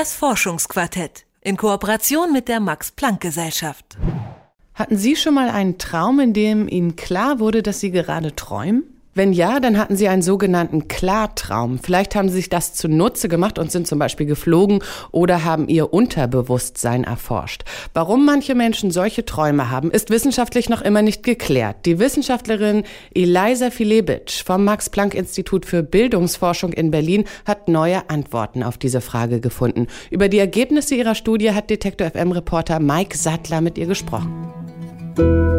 Das Forschungsquartett in Kooperation mit der Max Planck Gesellschaft. Hatten Sie schon mal einen Traum, in dem Ihnen klar wurde, dass Sie gerade träumen? Wenn ja, dann hatten Sie einen sogenannten Klartraum. Vielleicht haben Sie sich das zunutze gemacht und sind zum Beispiel geflogen oder haben Ihr Unterbewusstsein erforscht. Warum manche Menschen solche Träume haben, ist wissenschaftlich noch immer nicht geklärt. Die Wissenschaftlerin Eliza Filebitsch vom Max-Planck-Institut für Bildungsforschung in Berlin hat neue Antworten auf diese Frage gefunden. Über die Ergebnisse ihrer Studie hat Detektor FM-Reporter Mike Sattler mit ihr gesprochen.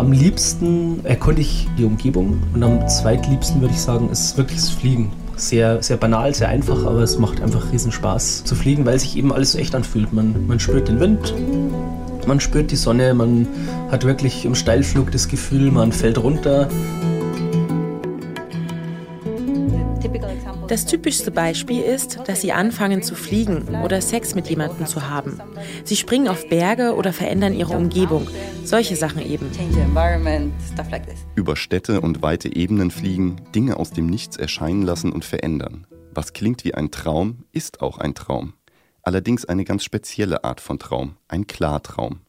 Am liebsten erkunde ich die Umgebung und am zweitliebsten würde ich sagen, ist wirklich das Fliegen. Sehr, sehr banal, sehr einfach, aber es macht einfach riesen Spaß zu fliegen, weil sich eben alles so echt anfühlt. Man, man spürt den Wind, man spürt die Sonne, man hat wirklich im Steilflug das Gefühl, man fällt runter. Das typischste Beispiel ist, dass sie anfangen zu fliegen oder Sex mit jemandem zu haben. Sie springen auf Berge oder verändern ihre Umgebung. Solche Sachen eben. Über Städte und weite Ebenen fliegen, Dinge aus dem Nichts erscheinen lassen und verändern. Was klingt wie ein Traum, ist auch ein Traum. Allerdings eine ganz spezielle Art von Traum, ein Klartraum.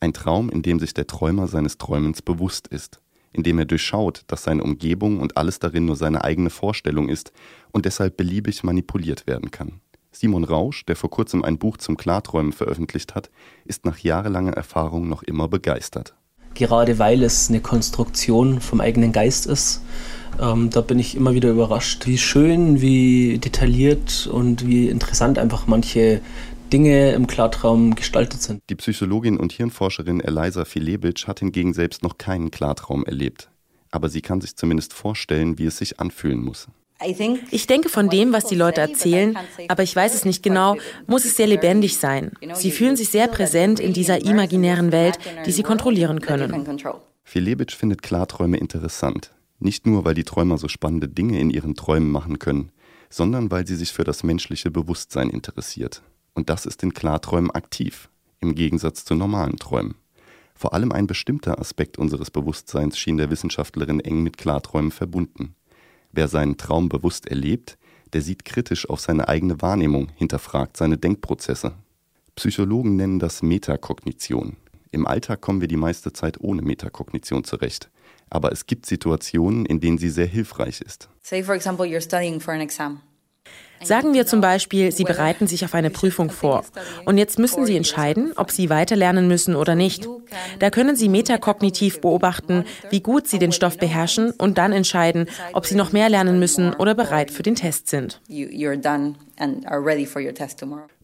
Ein Traum, in dem sich der Träumer seines Träumens bewusst ist indem er durchschaut, dass seine Umgebung und alles darin nur seine eigene Vorstellung ist und deshalb beliebig manipuliert werden kann. Simon Rausch, der vor kurzem ein Buch zum Klarträumen veröffentlicht hat, ist nach jahrelanger Erfahrung noch immer begeistert. Gerade weil es eine Konstruktion vom eigenen Geist ist, ähm, da bin ich immer wieder überrascht, wie schön, wie detailliert und wie interessant einfach manche Dinge im Klartraum gestaltet sind. Die Psychologin und Hirnforscherin Eliza Filebitsch hat hingegen selbst noch keinen Klartraum erlebt. Aber sie kann sich zumindest vorstellen, wie es sich anfühlen muss. Ich denke von dem, was die Leute erzählen, aber ich weiß es nicht genau, muss es sehr lebendig sein. Sie fühlen sich sehr präsent in dieser imaginären Welt, die sie kontrollieren können. Filebitsch findet Klarträume interessant. Nicht nur, weil die Träumer so spannende Dinge in ihren Träumen machen können, sondern weil sie sich für das menschliche Bewusstsein interessiert. Und das ist in Klarträumen aktiv, im Gegensatz zu normalen Träumen. Vor allem ein bestimmter Aspekt unseres Bewusstseins schien der Wissenschaftlerin eng mit Klarträumen verbunden. Wer seinen Traum bewusst erlebt, der sieht kritisch auf seine eigene Wahrnehmung, hinterfragt seine Denkprozesse. Psychologen nennen das Metakognition. Im Alltag kommen wir die meiste Zeit ohne Metakognition zurecht. Aber es gibt Situationen, in denen sie sehr hilfreich ist. Say for example you're studying for an exam. Sagen wir zum Beispiel, Sie bereiten sich auf eine Prüfung vor und jetzt müssen Sie entscheiden, ob Sie weiterlernen müssen oder nicht. Da können Sie metakognitiv beobachten, wie gut Sie den Stoff beherrschen und dann entscheiden, ob Sie noch mehr lernen müssen oder bereit für den Test sind.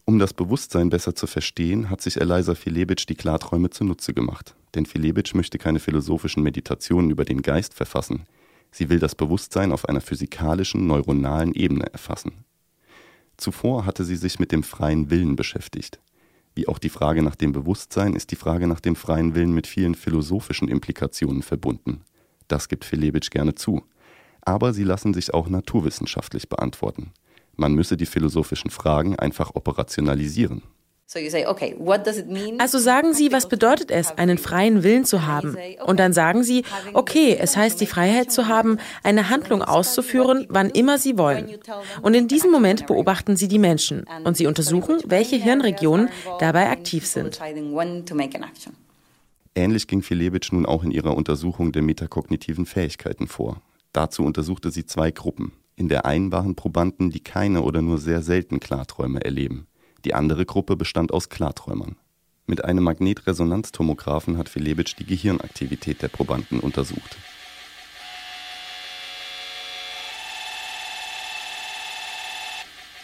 Um das Bewusstsein besser zu verstehen, hat sich Eliza Filebitsch die Klarträume zunutze gemacht. Denn Filebitsch möchte keine philosophischen Meditationen über den Geist verfassen. Sie will das Bewusstsein auf einer physikalischen, neuronalen Ebene erfassen. Zuvor hatte sie sich mit dem freien Willen beschäftigt. Wie auch die Frage nach dem Bewusstsein ist die Frage nach dem freien Willen mit vielen philosophischen Implikationen verbunden. Das gibt Filebitsch gerne zu. Aber sie lassen sich auch naturwissenschaftlich beantworten. Man müsse die philosophischen Fragen einfach operationalisieren. Also sagen Sie, was bedeutet es, einen freien Willen zu haben? Und dann sagen Sie, okay, es heißt die Freiheit zu haben, eine Handlung auszuführen, wann immer Sie wollen. Und in diesem Moment beobachten Sie die Menschen und Sie untersuchen, welche Hirnregionen dabei aktiv sind. Ähnlich ging Filewitsch nun auch in ihrer Untersuchung der metakognitiven Fähigkeiten vor. Dazu untersuchte sie zwei Gruppen. In der einen waren Probanden, die keine oder nur sehr selten Klarträume erleben. Die andere Gruppe bestand aus Klarträumern. Mit einem Magnetresonanztomographen hat Filebitsch die Gehirnaktivität der Probanden untersucht.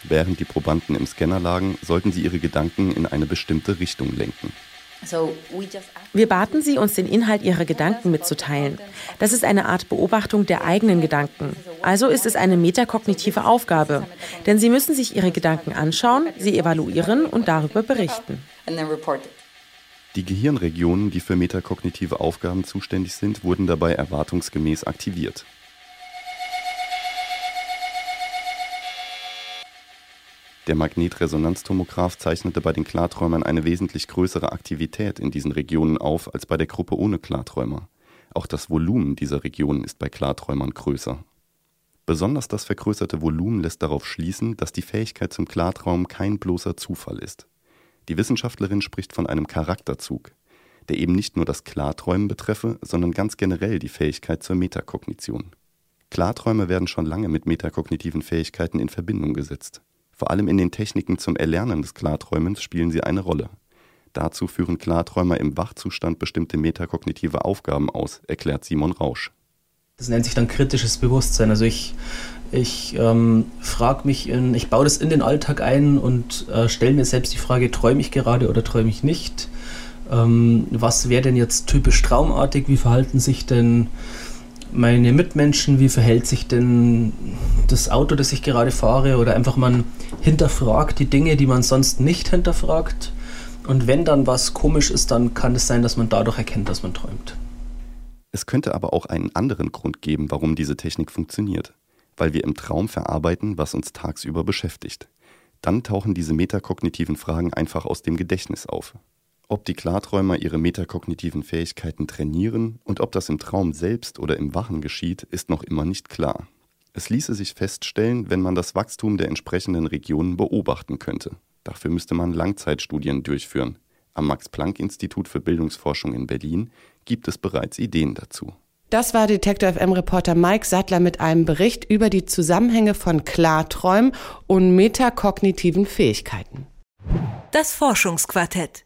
Während die Probanden im Scanner lagen, sollten sie ihre Gedanken in eine bestimmte Richtung lenken. Wir baten sie, uns den Inhalt ihrer Gedanken mitzuteilen. Das ist eine Art Beobachtung der eigenen Gedanken. Also ist es eine metakognitive Aufgabe. Denn sie müssen sich ihre Gedanken anschauen, sie evaluieren und darüber berichten. Die Gehirnregionen, die für metakognitive Aufgaben zuständig sind, wurden dabei erwartungsgemäß aktiviert. Der Magnetresonanztomograph zeichnete bei den Klarträumern eine wesentlich größere Aktivität in diesen Regionen auf als bei der Gruppe ohne Klarträumer. Auch das Volumen dieser Regionen ist bei Klarträumern größer. Besonders das vergrößerte Volumen lässt darauf schließen, dass die Fähigkeit zum Klartraum kein bloßer Zufall ist. Die Wissenschaftlerin spricht von einem Charakterzug, der eben nicht nur das Klarträumen betreffe, sondern ganz generell die Fähigkeit zur Metakognition. Klarträume werden schon lange mit metakognitiven Fähigkeiten in Verbindung gesetzt. Vor allem in den Techniken zum Erlernen des Klarträumens spielen sie eine Rolle. Dazu führen Klarträumer im Wachzustand bestimmte metakognitive Aufgaben aus, erklärt Simon Rausch. Das nennt sich dann kritisches Bewusstsein. Also ich, ich ähm, frage mich, in, ich baue das in den Alltag ein und äh, stelle mir selbst die Frage, träume ich gerade oder träume ich nicht? Ähm, was wäre denn jetzt typisch traumartig? Wie verhalten sich denn meine Mitmenschen? Wie verhält sich denn das Auto, das ich gerade fahre? Oder einfach man hinterfragt die Dinge, die man sonst nicht hinterfragt. Und wenn dann was komisch ist, dann kann es sein, dass man dadurch erkennt, dass man träumt. Es könnte aber auch einen anderen Grund geben, warum diese Technik funktioniert. Weil wir im Traum verarbeiten, was uns tagsüber beschäftigt. Dann tauchen diese metakognitiven Fragen einfach aus dem Gedächtnis auf. Ob die Klarträumer ihre metakognitiven Fähigkeiten trainieren und ob das im Traum selbst oder im Wachen geschieht, ist noch immer nicht klar. Es ließe sich feststellen, wenn man das Wachstum der entsprechenden Regionen beobachten könnte. Dafür müsste man Langzeitstudien durchführen. Am Max-Planck-Institut für Bildungsforschung in Berlin gibt es bereits Ideen dazu. Das war Detektor FM-Reporter Mike Sattler mit einem Bericht über die Zusammenhänge von Klarträumen und metakognitiven Fähigkeiten. Das Forschungsquartett